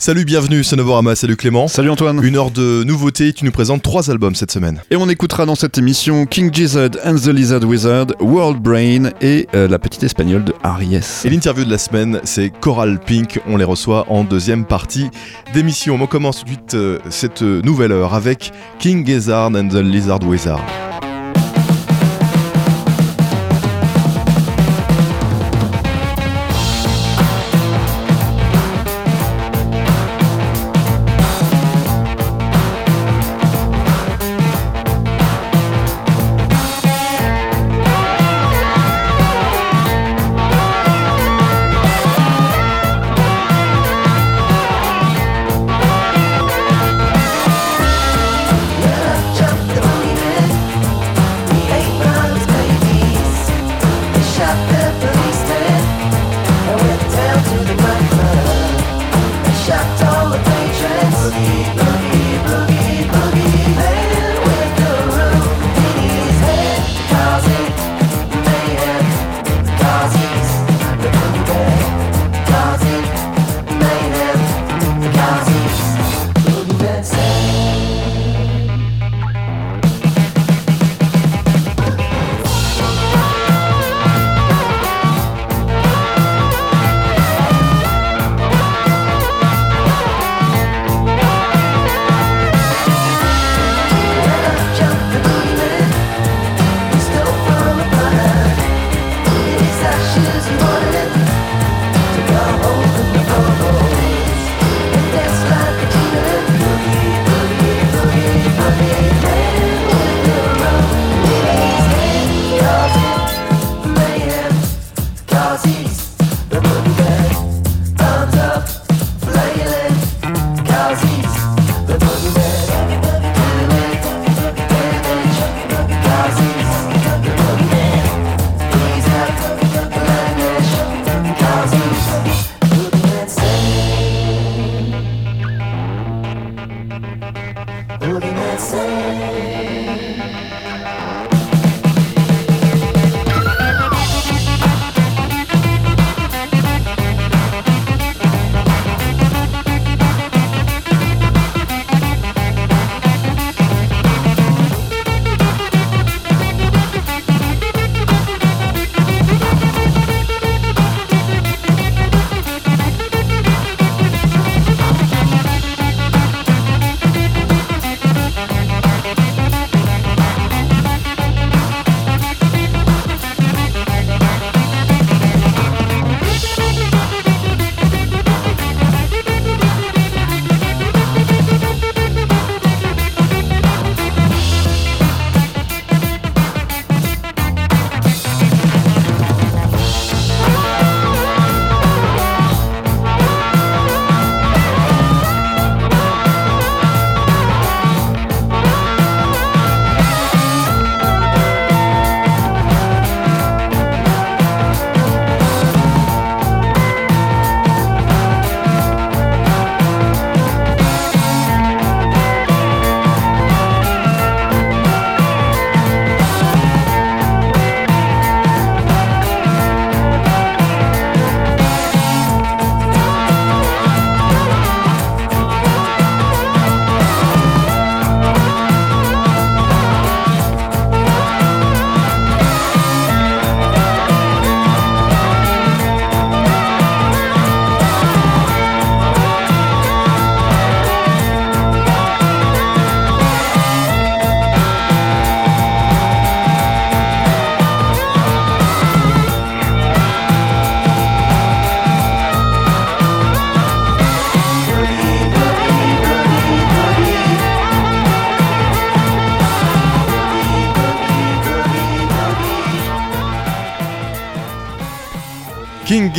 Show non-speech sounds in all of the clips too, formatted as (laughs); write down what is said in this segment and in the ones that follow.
Salut, bienvenue, c'est Novorama, salut Clément. Salut Antoine. Une heure de nouveautés, tu nous présentes trois albums cette semaine. Et on écoutera dans cette émission King Gizzard and the Lizard Wizard, World Brain et euh, la petite espagnole de Harry S. Et l'interview de la semaine, c'est Coral Pink. On les reçoit en deuxième partie d'émission. On commence tout de suite euh, cette nouvelle heure avec King Gizzard and the Lizard Wizard.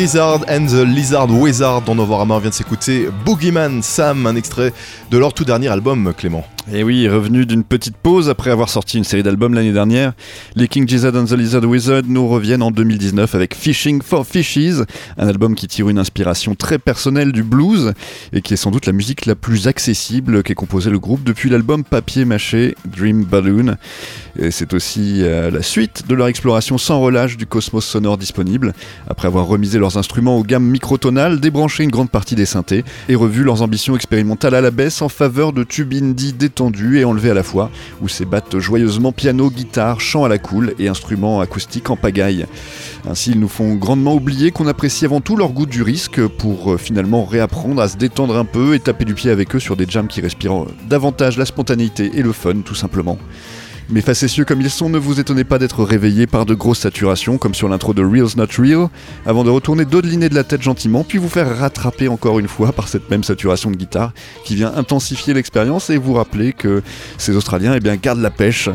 Gizzard and the Lizard Wizard dont Novorama vient de s'écouter Boogeyman Sam, un extrait de leur tout dernier album, Clément. Et oui, revenu d'une petite pause après avoir sorti une série d'albums l'année dernière, les King Gizzard and the Lizard Wizard nous reviennent en 2019 avec Fishing for Fishes, un album qui tire une inspiration très personnelle du blues et qui est sans doute la musique la plus accessible qu'ait composé le groupe depuis l'album papier mâché Dream Balloon. C'est aussi euh, la suite de leur exploration sans relâche du cosmos sonore disponible, après avoir remisé leurs instruments aux gammes microtonales, débranché une grande partie des synthés et revu leurs ambitions expérimentales à la baisse en faveur de tubes indie détendu et enlevé à la fois, où s'ébattent joyeusement piano, guitare, chant à la cool et instruments acoustiques en pagaille. Ainsi, ils nous font grandement oublier qu'on apprécie avant tout leur goût du risque pour euh, finalement réapprendre à se détendre un peu et taper du pied avec eux sur des jams qui respirent davantage la spontanéité et le fun, tout simplement. Mais facétieux comme ils sont, ne vous étonnez pas d'être réveillés par de grosses saturations, comme sur l'intro de Reals Not Real, avant de retourner dodeliner de la tête gentiment, puis vous faire rattraper encore une fois par cette même saturation de guitare, qui vient intensifier l'expérience et vous rappeler que ces Australiens eh bien, gardent la pêche.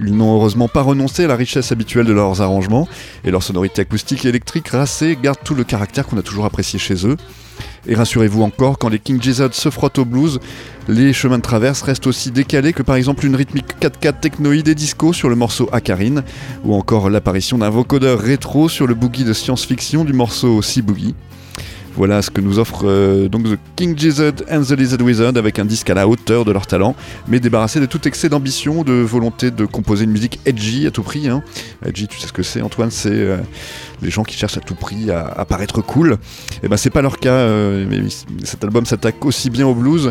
Ils n'ont heureusement pas renoncé à la richesse habituelle de leurs arrangements, et leur sonorité acoustique et électrique racée garde tout le caractère qu'on a toujours apprécié chez eux. Et rassurez-vous encore, quand les King Gizzard se frottent au blues, les chemins de traverse restent aussi décalés que par exemple une rythmique 4-4 technoïde et disco sur le morceau Acarine, ou encore l'apparition d'un vocodeur rétro sur le boogie de science-fiction du morceau Sea Boogie. Voilà ce que nous offre euh, donc The King Gizzard and the Lizard Wizard avec un disque à la hauteur de leur talent, mais débarrassé de tout excès d'ambition, de volonté de composer une musique edgy à tout prix. Hein. Edgy, tu sais ce que c'est, Antoine C'est euh, les gens qui cherchent à tout prix à, paraître cool. Et eh ben c'est pas leur cas. Euh, mais cet album s'attaque aussi bien au blues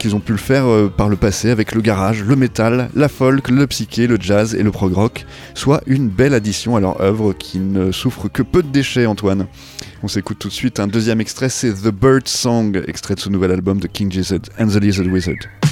qu'ils ont pu le faire par le passé avec le garage, le métal, la folk, le psyché, le jazz et le prog rock, soit une belle addition à leur œuvre qui ne souffre que peu de déchets, Antoine. On s'écoute tout de suite un deuxième extrait, c'est The Bird Song, extrait de ce nouvel album de King Gizzard and the Lizard Wizard.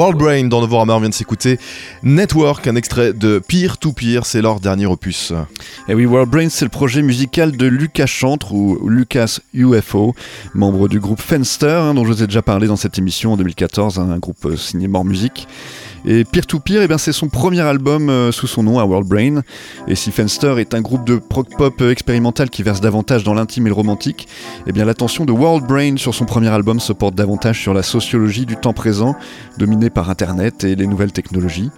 World Brain dans Novorama, on vient de s'écouter Network, un extrait de Peer to Peer, c'est leur dernier opus. Et oui, World Brain, c'est le projet musical de Lucas Chantre ou Lucas UFO, membre du groupe Fenster, hein, dont je vous ai déjà parlé dans cette émission en 2014, hein, un groupe euh, signé More Music. Et Peer to Peer, eh c'est son premier album euh, sous son nom à World Brain. Et si Fenster est un groupe de prog pop euh, expérimental qui verse davantage dans l'intime et le romantique, eh bien, l'attention de World Brain sur son premier album se porte davantage sur la sociologie du temps présent, dominée par Internet et les nouvelles technologies.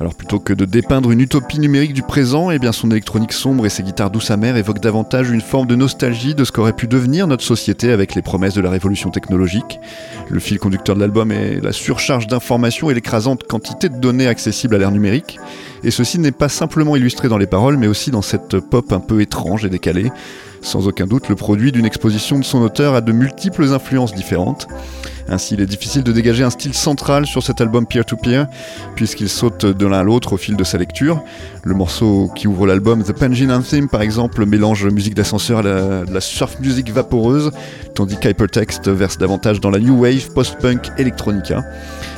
Alors plutôt que de dépeindre une utopie numérique du présent, eh bien son électronique sombre et ses guitares douces amères évoquent davantage une forme de nostalgie de ce qu'aurait pu devenir notre société avec les promesses de la révolution technologique. Le fil conducteur de l'album est la surcharge d'informations et l'écrasante quantité de données accessibles à l'ère numérique. Et ceci n'est pas simplement illustré dans les paroles, mais aussi dans cette pop un peu étrange et décalée. Sans aucun doute le produit d'une exposition de son auteur à de multiples influences différentes. Ainsi, il est difficile de dégager un style central sur cet album peer-to-peer, puisqu'il saute de l'un à l'autre au fil de sa lecture. Le morceau qui ouvre l'album, The Pangin Anthem par exemple, mélange musique d'ascenseur à la, la surf music vaporeuse, tandis qu'Hypertext verse davantage dans la new wave post-punk electronica.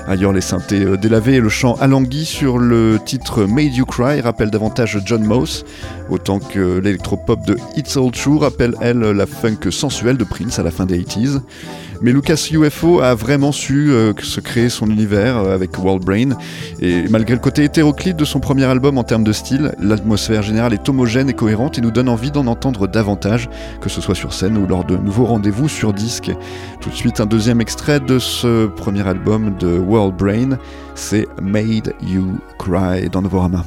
Ailleurs, les synthés euh, délavés et le chant alangui sur le titre Made You Cry rappellent davantage John Mouse, autant que l'électropop de It's All True rappelle, elle, la funk sensuelle de Prince à la fin des 80s. Mais Lucas UFO a vraiment su euh, se créer son univers euh, avec World Brain. Et malgré le côté hétéroclite de son premier album en termes de style, l'atmosphère générale est homogène et cohérente et nous donne envie d'en entendre davantage, que ce soit sur scène ou lors de nouveaux rendez-vous sur disque. Tout de suite, un deuxième extrait de ce premier album de World Brain, c'est Made You Cry dans Novorama.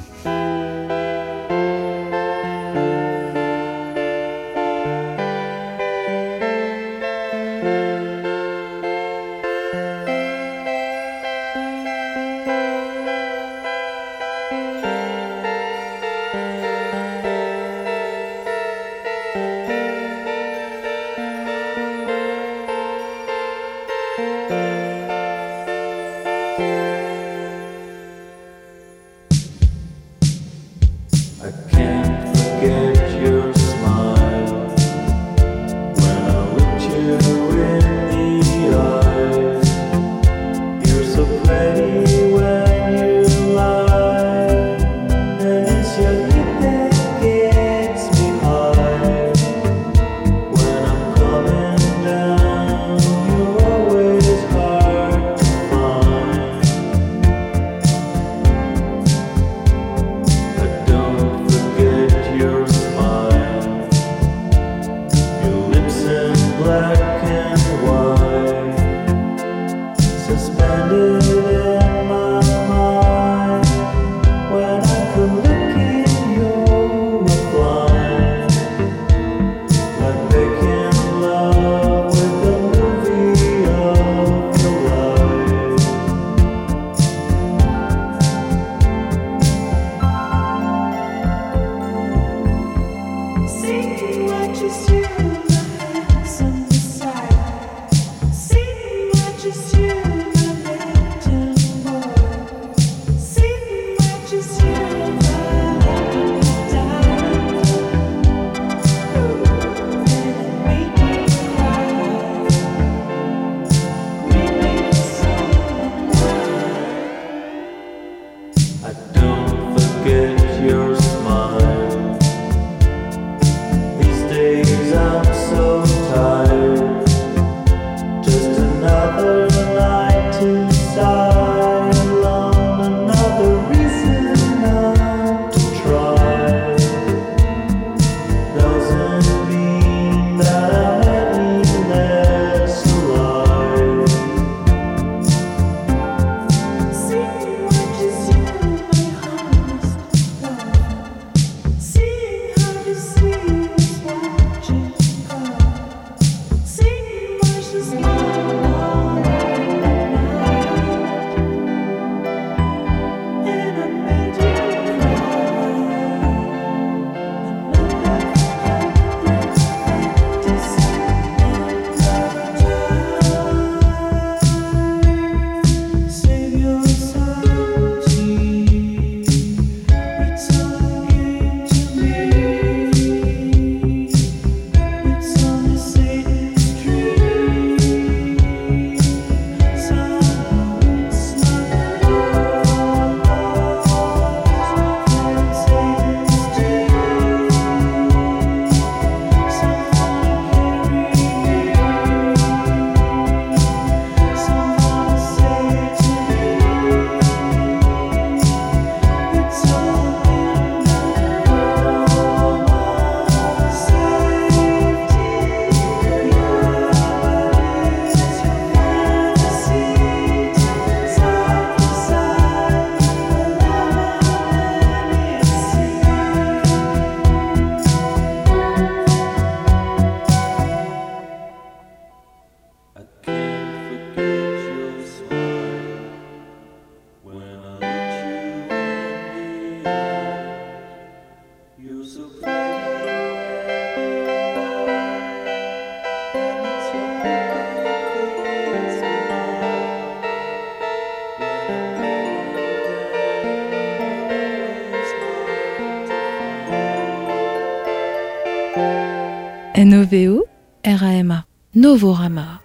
Novorama.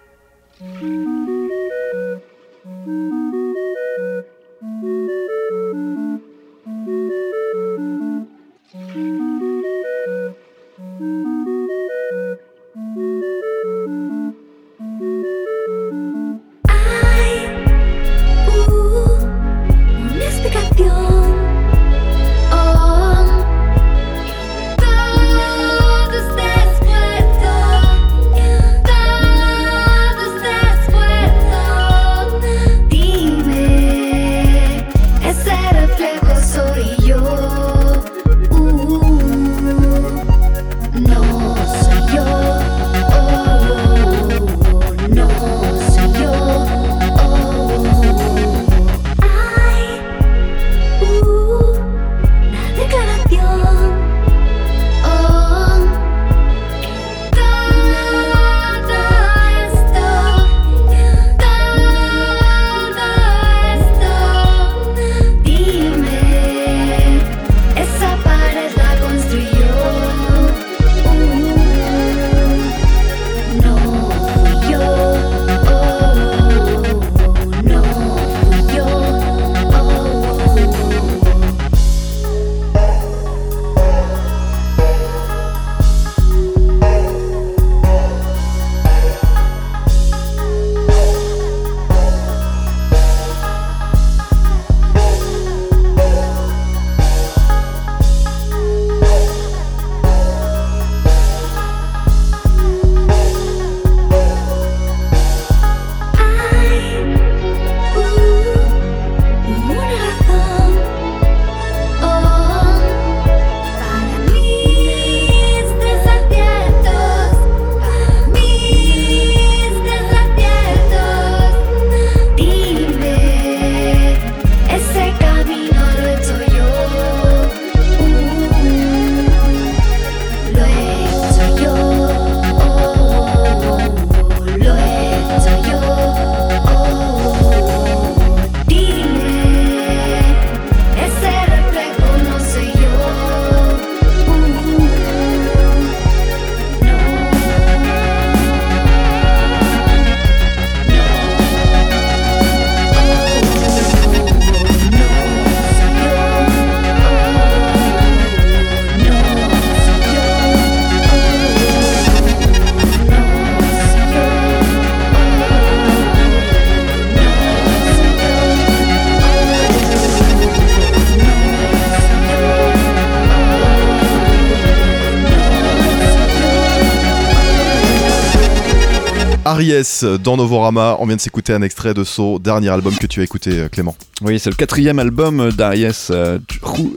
Aries dans Novorama. On vient de s'écouter un extrait de son dernier album que tu as écouté, euh, Clément. Oui, c'est le quatrième album d'Aries. Euh,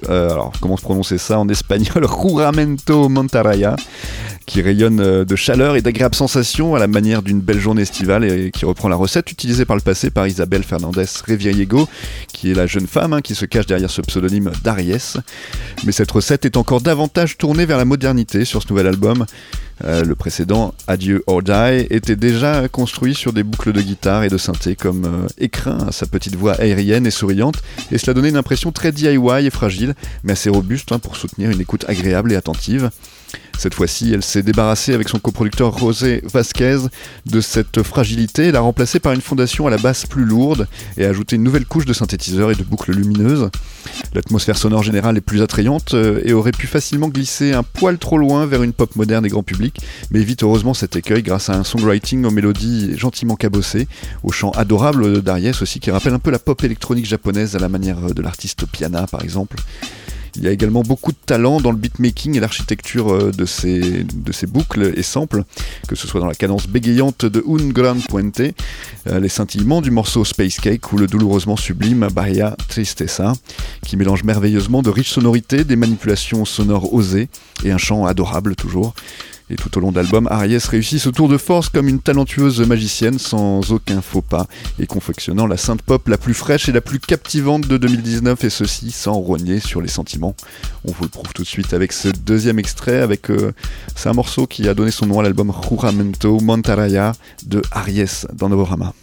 euh, alors, comment se prononcer ça en espagnol? (laughs) Juramento Montaraya qui rayonne de chaleur et d'agréables sensations à la manière d'une belle journée estivale et qui reprend la recette utilisée par le passé par Isabelle Fernandez Reviriego, qui est la jeune femme hein, qui se cache derrière ce pseudonyme d'Aries. Mais cette recette est encore davantage tournée vers la modernité sur ce nouvel album. Euh, le précédent, Adieu or Die, était déjà construit sur des boucles de guitare et de synthé comme euh, écrin à sa petite voix aérienne et souriante, et cela donnait une impression très DIY et fragile, mais assez robuste hein, pour soutenir une écoute agréable et attentive. Cette fois-ci, elle s'est débarrassée avec son coproducteur José Vasquez de cette fragilité l'a remplacée par une fondation à la basse plus lourde et a ajouté une nouvelle couche de synthétiseurs et de boucles lumineuses. L'atmosphère sonore générale est plus attrayante euh, et aurait pu facilement glisser un poil trop loin vers une pop moderne et grand public, mais évite heureusement cet écueil grâce à un songwriting aux mélodies gentiment cabossées, au chant adorable d'Ariès aussi qui rappelle un peu la pop électronique japonaise à la manière de l'artiste Piana par exemple. Il y a également beaucoup de talent dans le beatmaking et l'architecture euh, de ces, boucles et samples, que ce soit dans la cadence bégayante de Un Gran Puente, euh, les scintillements du morceau Space Cake ou le douloureusement sublime Bahia Tristessa, qui mélange merveilleusement de riches sonorités, des manipulations sonores osées et un chant adorable toujours. Et tout au long de l'album, Ariès réussit ce tour de force comme une talentueuse magicienne sans aucun faux pas et confectionnant la synth pop la plus fraîche et la plus captivante de 2019 et ceci sans rogner sur les sentiments. On vous le prouve tout de suite avec ce deuxième extrait avec euh, c'est un morceau qui a donné son nom à l'album Juramento Montaraya de Ariès dans Novorama.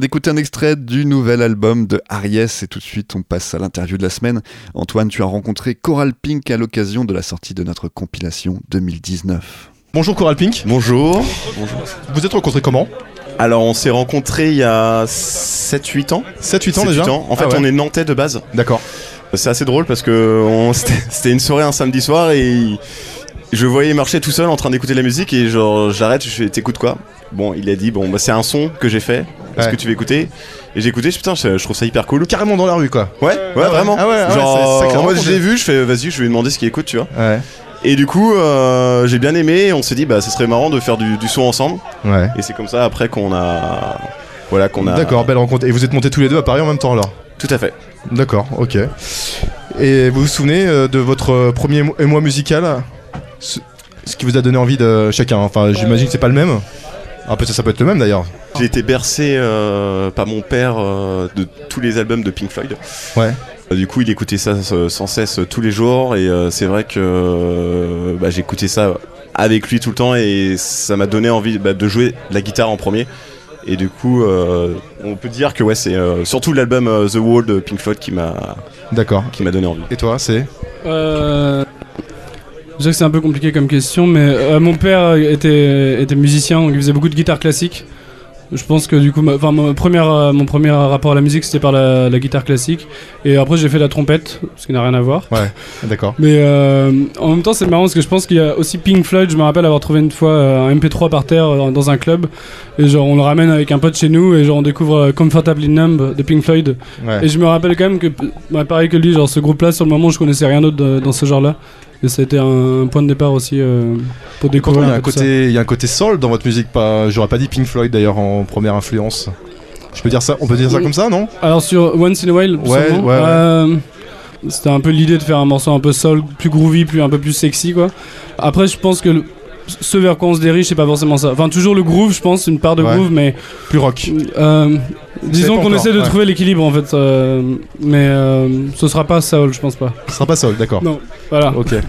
D'écouter un extrait du nouvel album de Aries et tout de suite on passe à l'interview de la semaine. Antoine, tu as rencontré Coral Pink à l'occasion de la sortie de notre compilation 2019. Bonjour Coral Pink. Bonjour. Vous êtes rencontrés comment? Alors on s'est rencontrés il y a 7-8 ans. 7-8 ans 7-8 déjà ans. En fait Ah ouais. on est nantais de base. D'accord. C'est assez drôle parce que on- (laughs) c'était c'était une soirée un samedi soir et je voyais marcher tout seul en train d'écouter la musique et genre j'arrête, je fais t'écoutes quoi? Bon il a dit bon bah c'est un son que j'ai fait, est-ce Ouais. que tu veux écouter? Et j'ai écouté, je- putain je, je trouve ça hyper cool. Carrément dans la rue quoi. Ouais, ouais, ouais. vraiment. Ah ouais, ah ouais, genre en mode je l'ai vu, je fais vas-y je vais lui demander ce qu'il écoute tu vois. Ouais. Et du coup euh, j'ai bien aimé, et on s'est dit bah ce serait marrant de faire du, du son ensemble Ouais. et c'est comme ça après qu'on a voilà qu'on a D'accord, belle rencontre. Et vous êtes montés tous les deux à Paris en même temps alors? Tout à fait. D'accord, ok. Et vous vous souvenez euh, de votre premier émo- émoi musical? Ce, ce qui vous a donné envie de chacun Enfin, j'imagine que c'est pas le même. Ah, peut-être ça peut être le même d'ailleurs. J'ai été bercé euh, par mon père euh, de tous les albums de Pink Floyd. Ouais. Euh, Du coup, il écoutait ça sans cesse tous les jours et euh, c'est vrai que euh, bah, j'écoutais ça avec lui tout le temps et ça m'a donné envie bah, de jouer de la guitare en premier. Et du coup, euh, on peut dire que ouais, c'est euh, surtout l'album euh, The Wall de Pink Floyd qui m'a D'accord. qui m'a donné envie. Et toi, c'est Euh, Je sais que c'est un peu compliqué comme question, mais euh, mon père était, était musicien, donc il faisait beaucoup de guitare classique. Je pense que du coup, ma- mon, premier, euh, mon premier rapport à la musique c'était par la, la guitare classique. Et après, j'ai fait la trompette, ce qui n'a rien à voir. D'accord. Mais euh, en même temps, c'est marrant parce que je pense qu'il y a aussi Pink Floyd. Je me rappelle avoir trouvé une fois euh, un MP3 par terre euh, dans un club. Et genre, on le ramène avec un pote chez nous et genre, on découvre euh, Comfortably Numb de Pink Floyd. Ouais. Et je me rappelle quand même que, bah, pareil que lui, genre ce groupe-là, sur le moment, je connaissais rien d'autre dans ce genre-là. Et ça a été un, point de départ aussi euh, pour découvrir il y, a un côté, il y a un côté soul dans votre musique. Pas, j'aurais pas dit Pink Floyd d'ailleurs en première influence. Je peux dire ça On peut dire ça comme ça, non? Alors sur Once in a While, Ouais, sûrement, ouais, ouais. euh, c'était un peu l'idée de faire un morceau un peu soul, plus groovy, plus un peu plus sexy, quoi. Après, je pense que le- ce vers quoi on se dirige, c'est pas forcément ça. Enfin, toujours le groove, je pense, une part de Ouais. groove, mais Plus rock. euh, disons qu'on essaie de ouais. trouver l'équilibre en fait. euh, mais euh, ce sera pas soul, je pense pas. Ce sera pas soul, d'accord. Non, voilà. Ok. (laughs)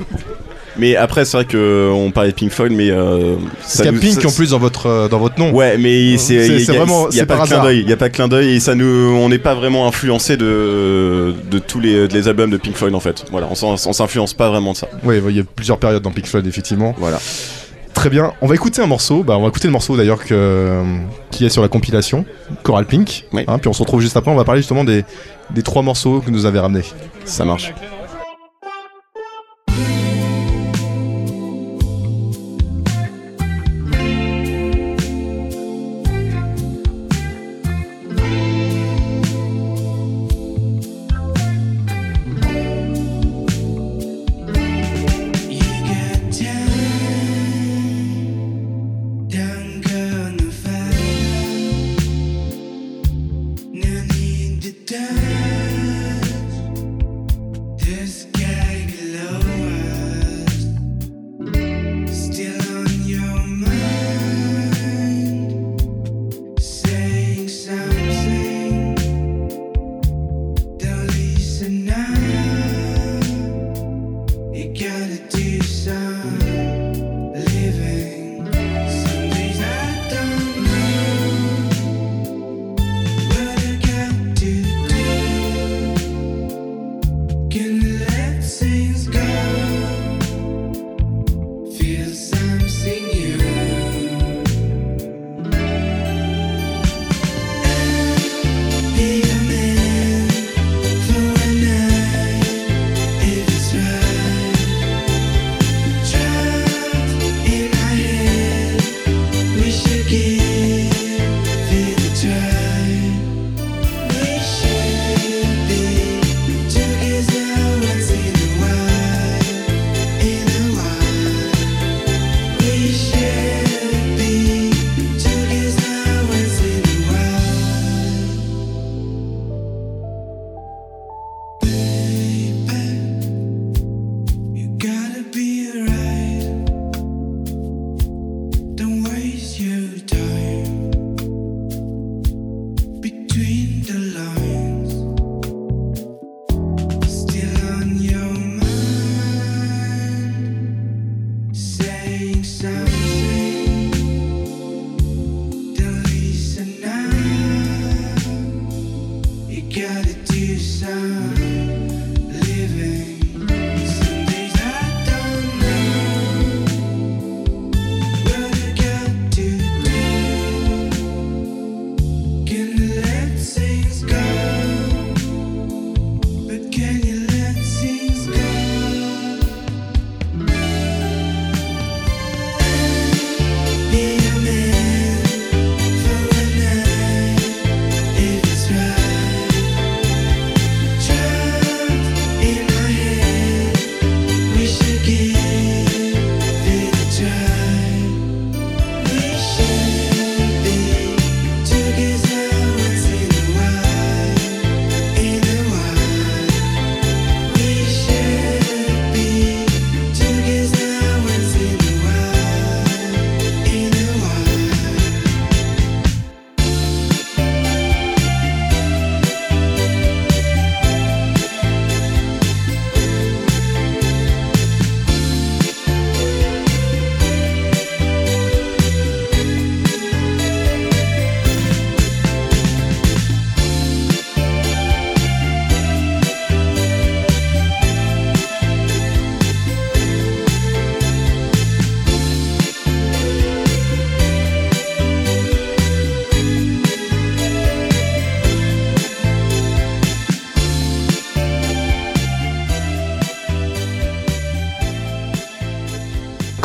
Mais après, c'est vrai que on parlait de Pink Floyd, mais euh, qu'il y a nous- Pink ça- en plus dans votre, euh, dans votre nom. Ouais, mais c'est il il vraiment- il y a c'est pas de clin d'œil, il y a pas de clin d'œil et ça nous on n'est pas vraiment influencé de de tous les, les albums de Pink Floyd en fait. Voilà, on s'influence pas vraiment de ça. Oui, il y a plusieurs périodes dans Pink Floyd, effectivement. Voilà. Très bien. On va écouter un morceau. Bah, on va écouter le morceau d'ailleurs que- qui est sur la compilation Coral Pink. Oui. Hein, puis on se retrouve juste après. On va parler justement des, des trois morceaux que nous avez ramenés. Ça marche. You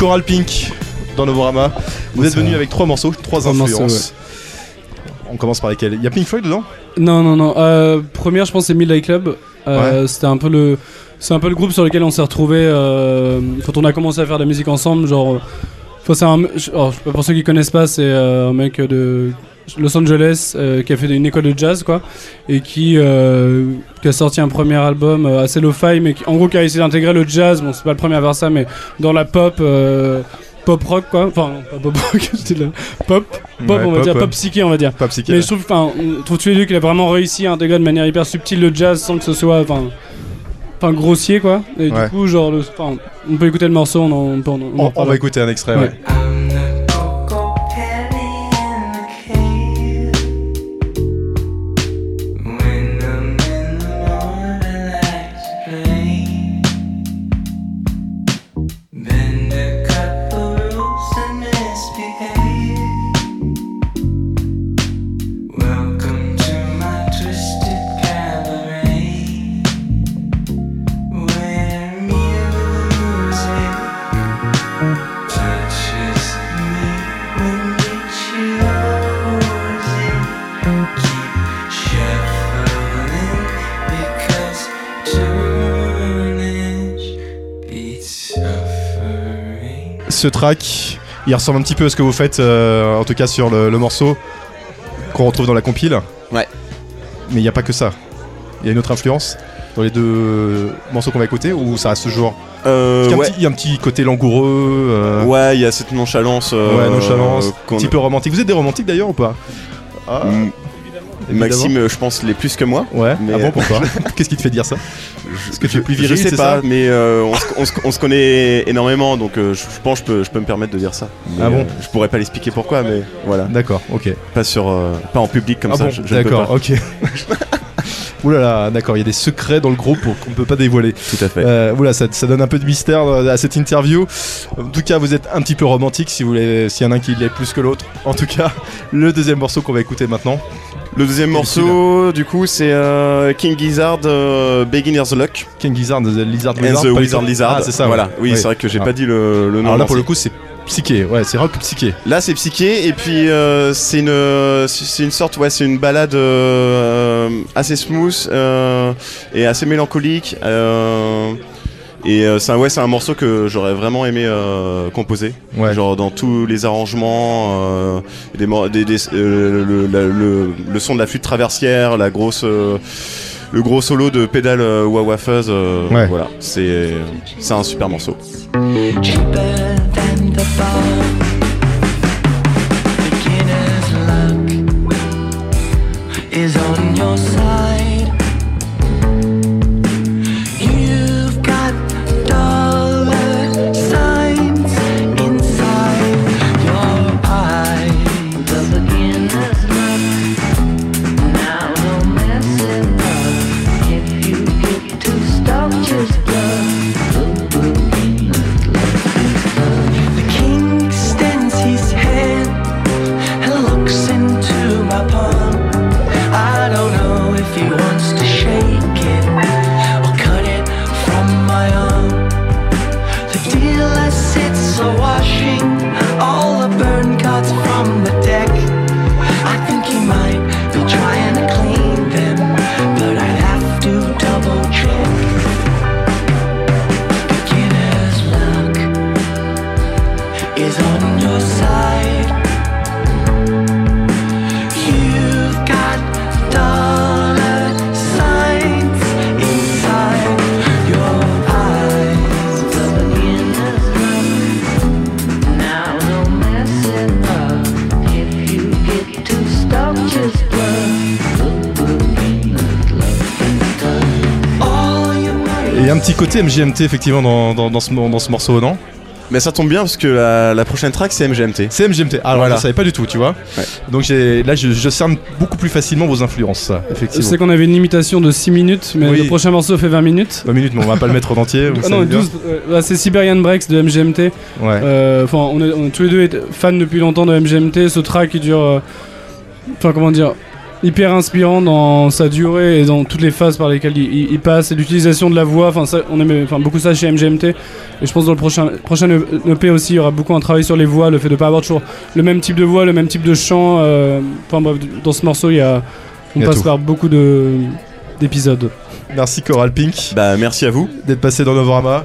Coral Pink dans Novorama. Vous êtes venu avec trois morceaux, trois, Trois influences. morceaux, On commence par lesquels? Il y a Pink Floyd dedans? Non, non, non. Euh, première, je pense, c'est Midnight Club. Euh, C'était un peu le. C'est un peu le groupe sur lequel on s'est retrouvé euh, quand on a commencé à faire de la musique ensemble. Genre, c'est un. je- alors, je- pour ceux qui connaissent pas, c'est euh, un mec de Los Angeles euh, qui a fait une école de jazz, quoi, et qui, euh, qui a sorti un premier album euh, assez lo-fi, mais qui, en gros qui a essayé d'intégrer le jazz. Bon, c'est pas le premier à faire ça, mais dans la pop. Pop rock quoi, enfin pas pop rock, (laughs) pop, pop Ouais, on va dire, ouais. pop psyché on va dire. Pas psyché. Mais je trouve, enfin, trouve tous les deux qu'il a vraiment réussi à intégrer de manière hyper subtile le jazz sans que ce soit, enfin, enfin grossier quoi. Et Ouais. du coup, genre, le- on peut écouter le morceau, on en, on peut on va écouter un extrait, Ouais. ouais. Ce track, il ressemble un petit peu à ce que vous faites, euh, en tout cas sur le, le morceau qu'on retrouve dans la compile. Ouais. Mais il n'y a pas que ça. Il y a une autre influence dans les deux morceaux qu'on va écouter ou ça reste toujours Euh, il, y a un ouais. petit, il y a un petit côté langoureux, euh, Ouais, il y a cette nonchalance. euh, ouais, nonchalance, qu'on- un petit peu romantique. Vous êtes des romantiques d'ailleurs ou pas? Ah, Mm. Évidemment. Maxime, euh, je pense, l'est plus que moi. Ouais, Mais- ah bon, pourquoi (laughs) Qu'est-ce qui te fait dire ça Est-ce que tu es plus Je viril, sais c'est pas, ça mais euh, on, se, on se- on se connaît énormément, donc euh, je, je pense que je peux, je peux me permettre de dire ça. Mais, Ah bon euh, Je pourrais pas l'expliquer pourquoi, mais voilà. D'accord, ok. Pas sur, euh, pas en public comme ah ça. bon, je, je d'accord, ok. (laughs) Oulala, là là, d'accord, il y a des secrets dans le groupe qu'on ne peut pas dévoiler. Tout à fait. Euh, oula, ça, ça donne un peu de mystère euh, à cette interview. En tout cas, vous êtes un petit peu romantique si vous voulez, s'il y en a un qui l'est plus que l'autre. En tout cas, le deuxième morceau qu'on va écouter maintenant. Le deuxième morceau, du coup, c'est euh, King Gizzard, euh, Beginner's Luck King Gizzard, The Lizard and Wizard. the pas Wizard les- Lizard. Ah, c'est ça. Voilà. Oui, c'est vrai que j'ai Ah. pas dit le, le nom. Alors là, pour le coup, c'est psyché. Ouais, c'est rock psyché. Là, c'est psyché et puis euh, c'est une c'est une sorte ouais, c'est une balade euh, assez smooth euh, et assez mélancolique. euh, et euh, c'est un ouais, c'est un morceau que j'aurais vraiment aimé euh, composer. Ouais. Genre dans tous les arrangements, euh, des, mor- des- des- euh, le, la- le- le son de la flûte traversière, la grosse, euh, le gros solo de pédale euh, wah-wah fuzz. euh, Ouais. Voilà, c'est c'est un super morceau. Petit côté MGMT effectivement dans, dans, dans ce, dans ce morceau, non? Mais ça tombe bien parce que la, la prochaine track c'est MGMT. C'est MGMT. Alors Voilà. je savais pas du tout, tu vois. Ouais. Donc j'ai là je, je cerne beaucoup plus facilement vos influences, Je effectivement. sais qu'on avait une limitation de 6 minutes, mais Oui. le prochain morceau fait 20 minutes. 20 minutes, mais on va pas le mettre en entier. Ah non, savez bien. 12, euh, bah, c'est Siberian Breaks de MGMT. Ouais. Euh, Enfin, on, est, on est tous les deux fans depuis longtemps de MGMT. Ce track, il dure. euh, Enfin, comment dire hyper inspirant dans sa durée et dans toutes les phases par lesquelles il, il- il passe et l'utilisation de la voix. Enfin, ça, on aimait enfin, beaucoup ça chez MGMT. Et je pense dans le prochain, prochain EP aussi, il y aura beaucoup un travail sur les voix, le fait de pas avoir toujours le même type de voix, le même type de chant. euh, Enfin bref, dans ce morceau, il y a, on Il y a passe tout. par beaucoup de d'épisodes. Merci Coral Pink Bah merci à vous. d'être passé dans Novorama.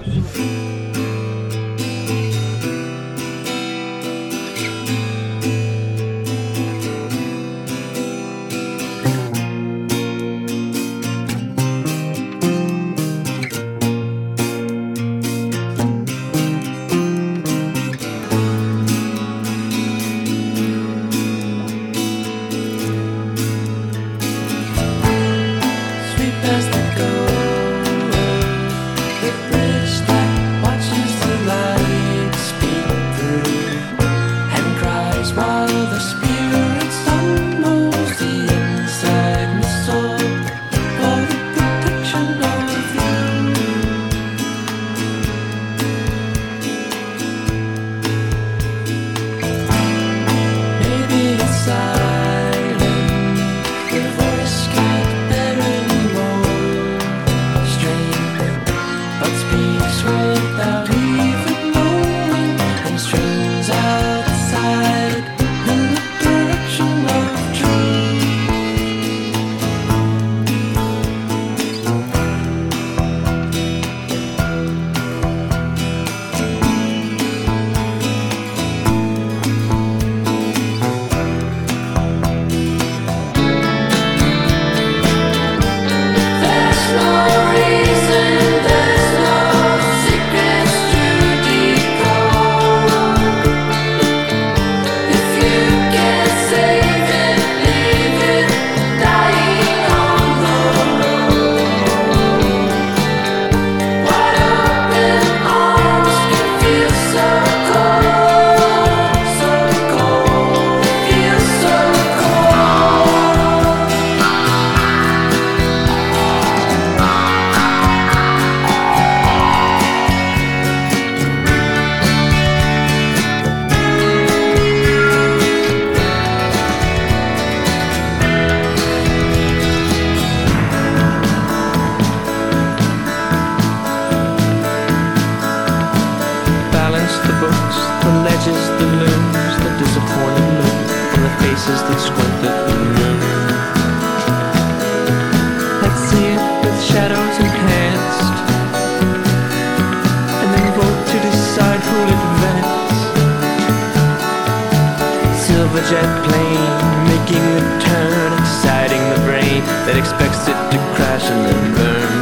Silver jet plane making a turn, exciting the brain that expects it to crash and then burn.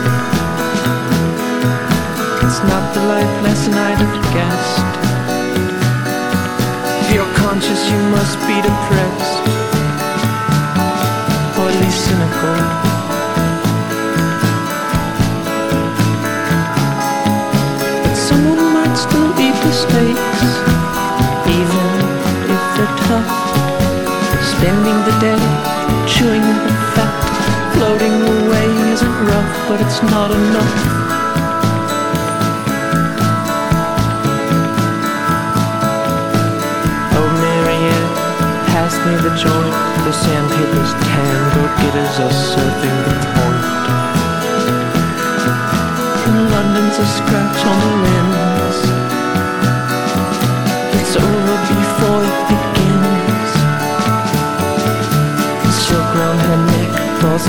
It's not the life lesson I'd have guessed. If you're conscious, you must be depressed, or at least cynical. Spending the day chewing the fat, floating away isn't rough, but it's not enough. Oh, Marianne, pass me the joint. The sandpaper's tan, go-getters are surfing the point.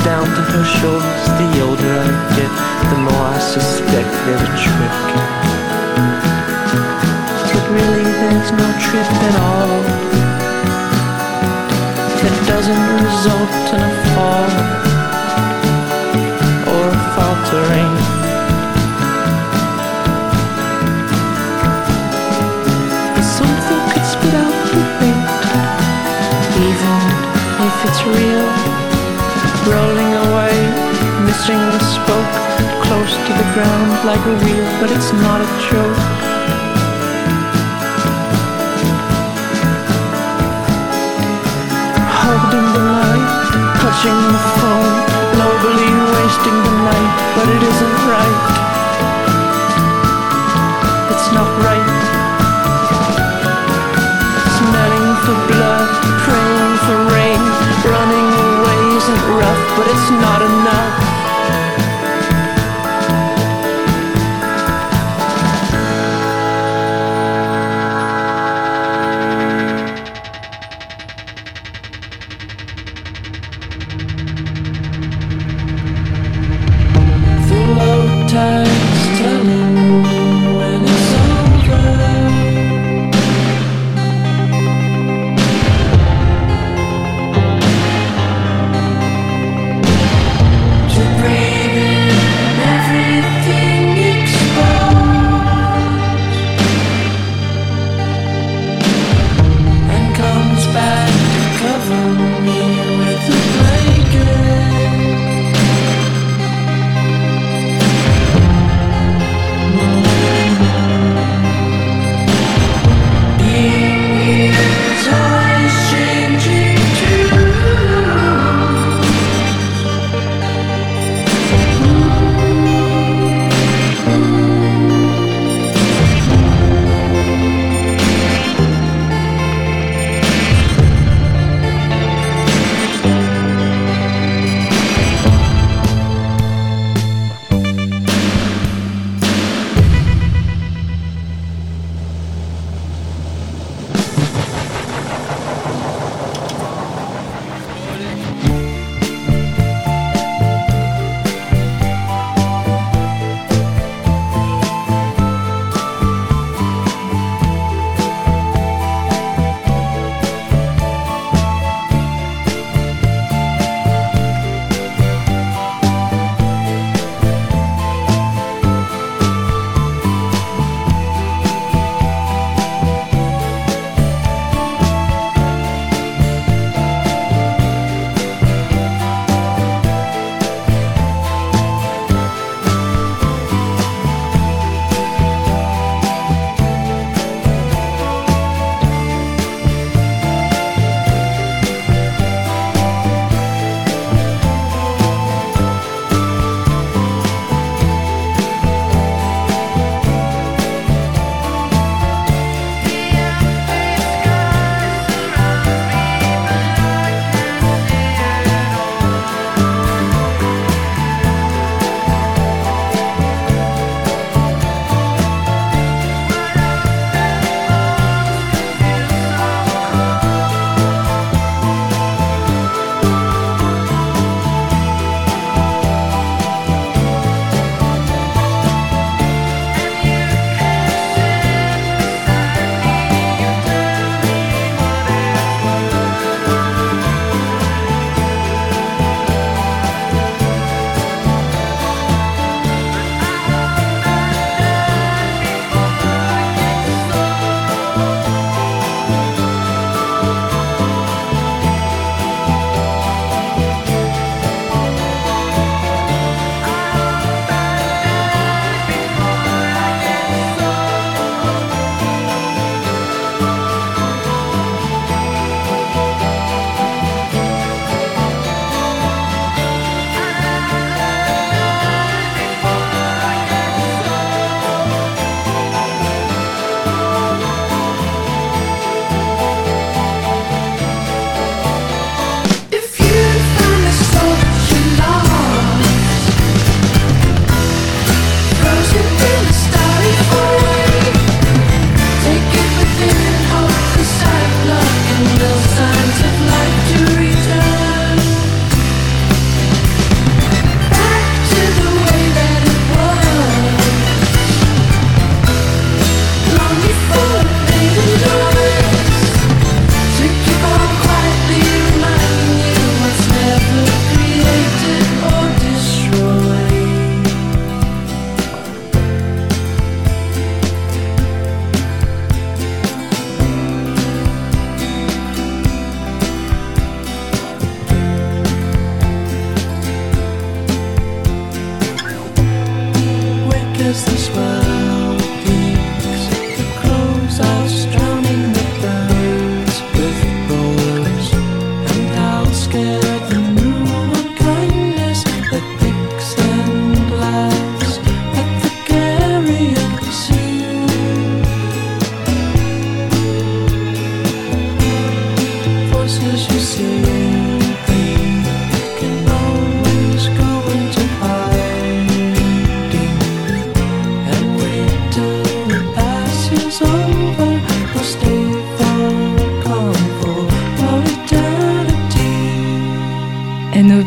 Down to her shoulders. The older I get, the more I suspect there's a trick. But really there's no trip at all That doesn't result in a fall Or a faltering something could spit out the bait Even if it's real ground like a wheel But it's not a joke holding the light, touching the phone, nobly wasting the night, but it isn't right. It's not right. Smelling for blood, praying for rain, running away isn't rough, but it's not enough.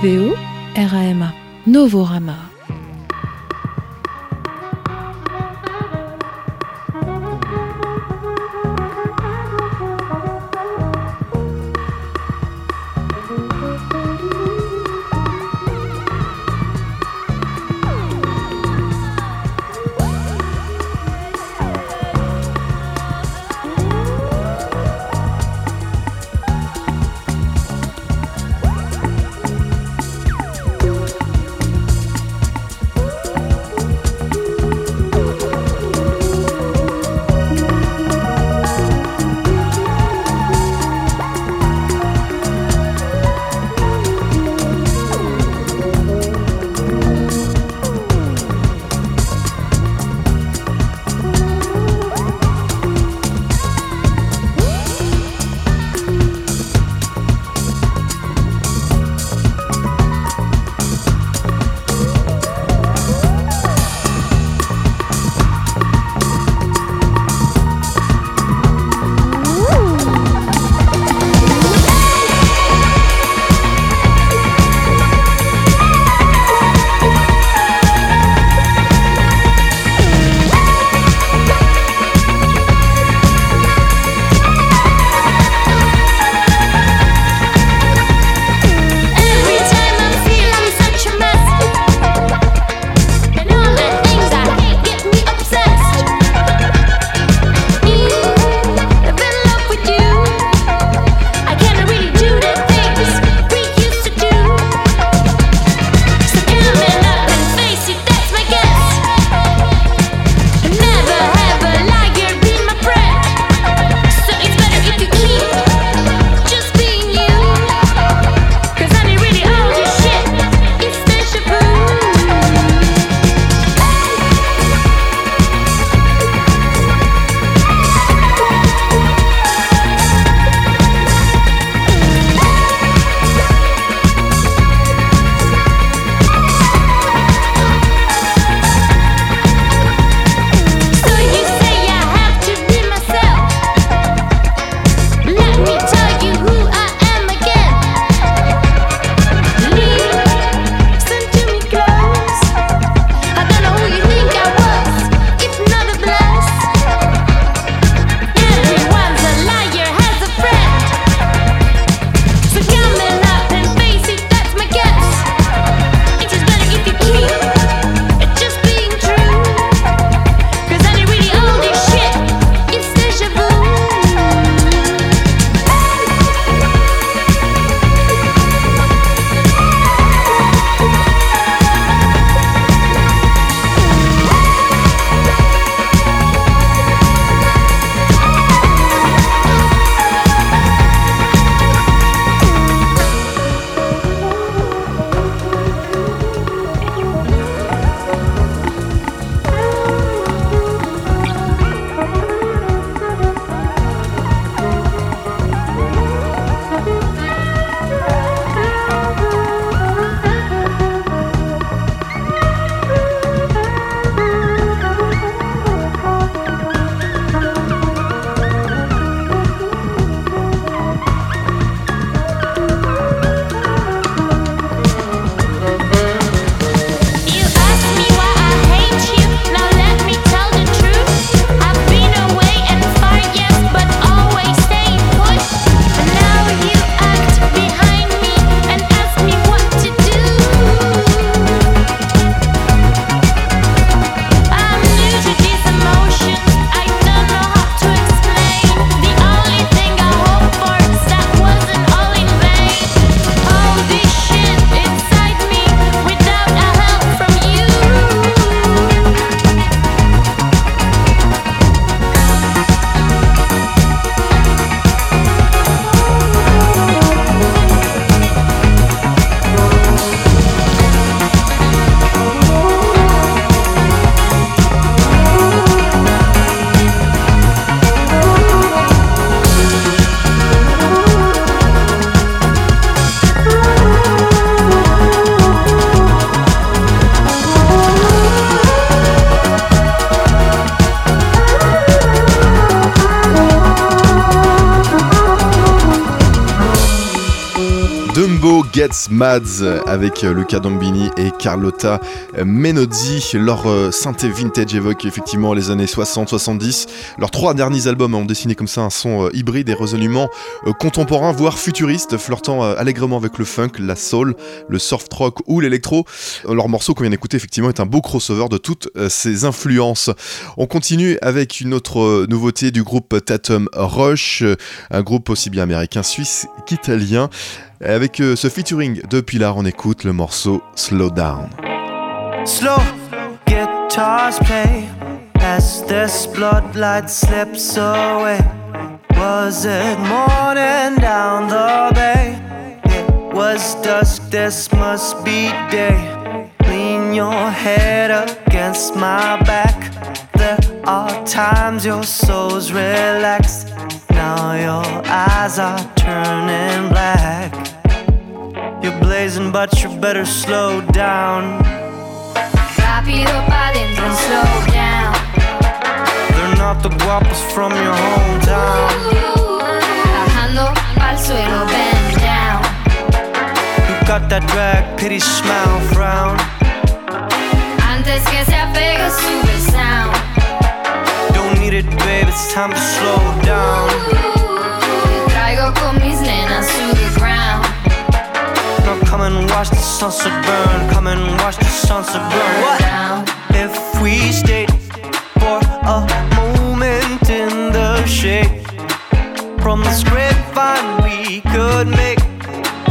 BO, RAMA, Novorama. Mads avec euh, Luca Dombini et Carlotta euh, Menozzi. Leur euh, synthé vintage évoque effectivement les années 60-70. Leurs trois derniers albums ont dessiné comme ça un son hybride et résolument contemporain, voire futuriste, flirtant allègrement avec le funk, la soul, le soft rock ou l'électro. Leur morceau qu'on vient d'écouter effectivement est un beau crossover de toutes ces influences. On continue avec une autre nouveauté du groupe Tatum Rush, un groupe aussi bien américain, suisse qu'italien. Avec euh, ce featuring de Pilar, on écoute le morceau Slow Down. Slow guitars play as this bloodlight slips away. Was it morning down the bay? Was dusk, this must be day. Lean your head against my back. There are times your soul's relaxed. Now your eyes are turning black. You're blazing, but you better slow down. Rapido pa' dentro and slow down. They're not the guapos from your hometown. Bajando pa'l suelo, bend down. You got that drag, pity smile, frown. Antes que se apegue, sube el sound. Don't need it, babe, it's time to slow down. Te traigo con mis nenas to the. Now come and watch the sunset burn. Come and watch the sunset burn. What? If we stayed for a moment in the shade from this grapevine, we could make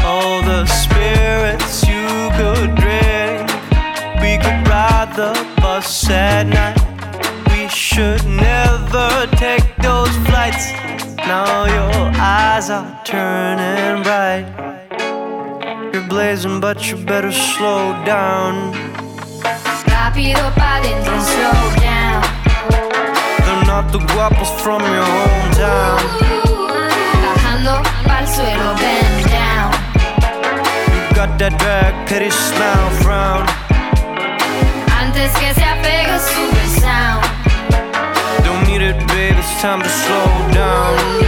all the spirits you could drink. We could ride the bus at night. We should never take those flights. Now your eyes are turning bright. You're but you better slow down. Rapido pa' dentro slow down. They're not the guapos from your hometown. Bajando pa'l suelo, bend down. You got that drag, pity smile, frown. Antes que se apegue, sube sound. Don't need it, babe, it's time to slow down.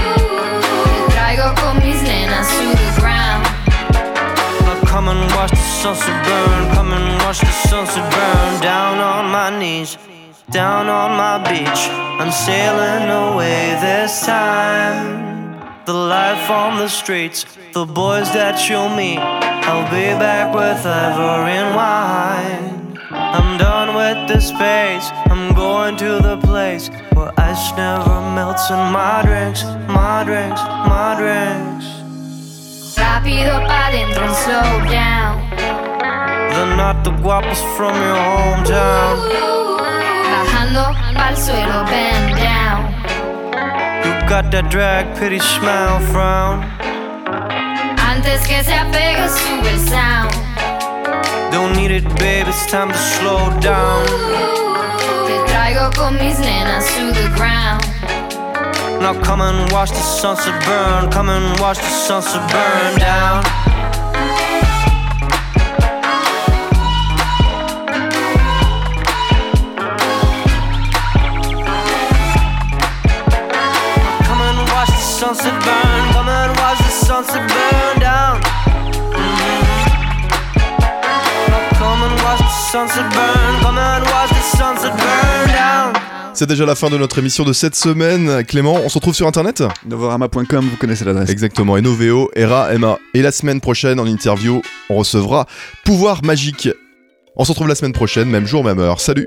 Come and watch the sunset burn. Come and watch the sunset burn. Down on my knees, down on my beach. I'm sailing away this time. The life on the streets, the boys that you'll meet. I'll be back with ever in wine. I'm done with the space. I'm going to the place where ice never melts in my drinks, my drinks, my drinks. Rapido pa' dentro and slow down. They're not the guapos from your hometown. Bajando pa'l suelo, bend down. You got that drag, pity smile, frown. Antes que se apegue, sube el sound. Don't need it, babe, it's time to slow down. Te traigo con mis nenas to the ground. Now come and watch the sunset burn. Come and watch the sunset burn down. Come and watch the sunset burn. Come and watch the sunset burn down. Mhm. Now Come and watch the sunset burn. Come and watch the sunset burn down. C'est déjà la fin de notre émission de cette semaine. Clément, on se retrouve sur internet Novorama.com, vous connaissez l'adresse. Exactement, et Noveo, Era, MA. Et la semaine prochaine, en interview, on recevra Pouvoir Magique. On se retrouve la semaine prochaine, même jour, même heure. Salut